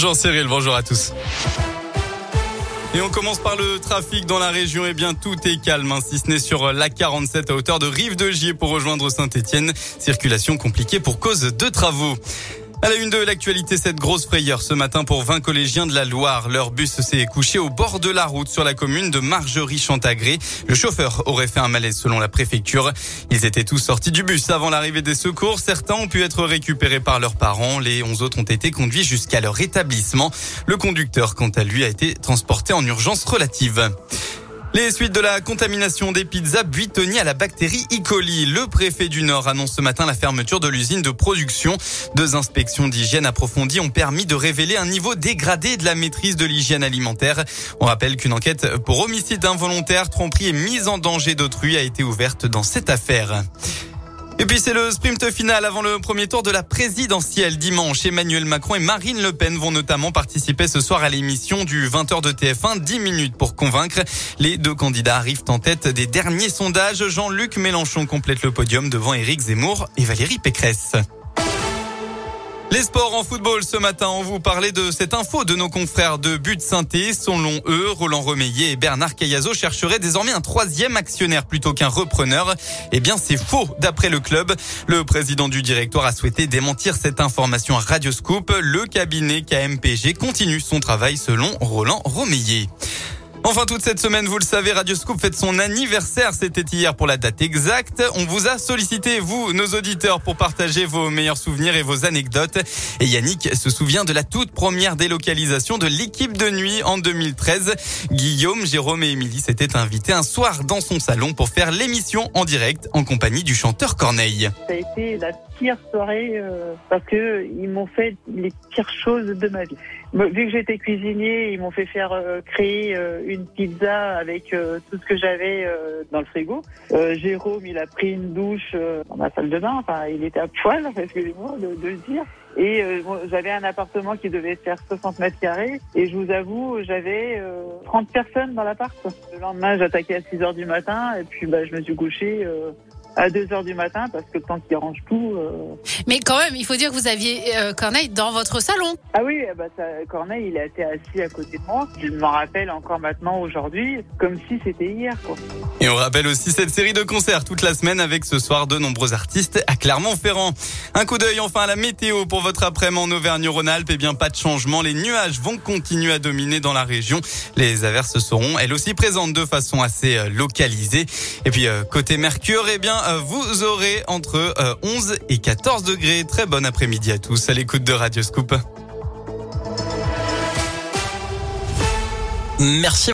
Bonjour Cyril, bonjour à tous. Et on commence par le trafic dans la région. Eh bien, tout est calme, hein, si ce n'est sur la 47 à hauteur de Rive de Gier pour rejoindre Saint-Etienne. Circulation compliquée pour cause de travaux. À la une de l'actualité, cette grosse frayeur ce matin pour 20 collégiens de la Loire. Leur bus s'est couché au bord de la route sur la commune de Margerie-Chantagré. Le chauffeur aurait fait un malaise selon la préfecture. Ils étaient tous sortis du bus avant l'arrivée des secours. Certains ont pu être récupérés par leurs parents. Les 11 autres ont été conduits jusqu'à leur établissement. Le conducteur, quant à lui, a été transporté en urgence relative. Les suites de la contamination des pizzas buitonies à la bactérie E. coli. Le préfet du Nord annonce ce matin la fermeture de l'usine de production. Deux inspections d'hygiène approfondies ont permis de révéler un niveau dégradé de la maîtrise de l'hygiène alimentaire. On rappelle qu'une enquête pour homicide involontaire, tromperie et mise en danger d'autrui a été ouverte dans cette affaire. Et puis c'est le sprint final avant le premier tour de la présidentielle dimanche. Emmanuel Macron et Marine Le Pen vont notamment participer ce soir à l'émission du 20h de TF1 10 minutes pour convaincre. Les deux candidats arrivent en tête des derniers sondages. Jean-Luc Mélenchon complète le podium devant Éric Zemmour et Valérie Pécresse. Les sports en football ce matin, on vous parlait de cette info de nos confrères de But Synthé. Selon eux, Roland Remeillet et Bernard Cayazo chercheraient désormais un troisième actionnaire plutôt qu'un repreneur. Eh bien, c'est faux d'après le club. Le président du directoire a souhaité démentir cette information à Radio Scoop. Le cabinet KMPG continue son travail selon Roland Remeillet. Enfin, toute cette semaine, vous le savez, Radio Scoop fête son anniversaire. C'était hier pour la date exacte. On vous a sollicité, vous, nos auditeurs, pour partager vos meilleurs souvenirs et vos anecdotes. Et Yannick se souvient de la toute première délocalisation de l'équipe de nuit en 2013. Guillaume, Jérôme et Émilie s'étaient invités un soir dans son salon pour faire l'émission en direct en compagnie du chanteur Corneille. Ça a été la pire soirée euh, parce que ils m'ont fait les pires choses de ma vie. Vu que j'étais cuisinier, ils m'ont fait faire euh, créer euh, une pizza avec euh, tout ce que j'avais euh, dans le frigo. Jérôme, il a pris une douche dans ma salle de bain. Enfin, il était à poil, excusez-moi de, de le dire. Et j'avais un appartement qui devait faire 60 mètres carrés. Et je vous avoue, j'avais 30 personnes dans l'appart. Le lendemain, j'attaquais à 6 heures du matin. Et puis, bah, je me suis couché à 2 heures du matin parce que quand il range tout. Euh... Mais quand même, il faut dire que vous aviez euh, Corneille dans votre salon. Ah oui, bah, ça, Corneille, il a été assis à côté de moi. Je m'en rappelle encore maintenant aujourd'hui, comme si c'était hier. Quoi. Et on rappelle aussi cette série de concerts toute la semaine avec ce soir de nombreux artistes à Clermont-Ferrand. Un coup d'œil enfin à la météo pour votre après-midi en Auvergne-Rhône-Alpes. Eh bien, pas de changement. Les nuages vont continuer à dominer dans la région. Les averses seront elles aussi présentes de façon assez euh, localisée. Et puis, euh, côté Mercure, eh bien, vous aurez entre 11 et 14 degrés. Très bon après-midi à tous à l'écoute de Radio Scoop. Merci.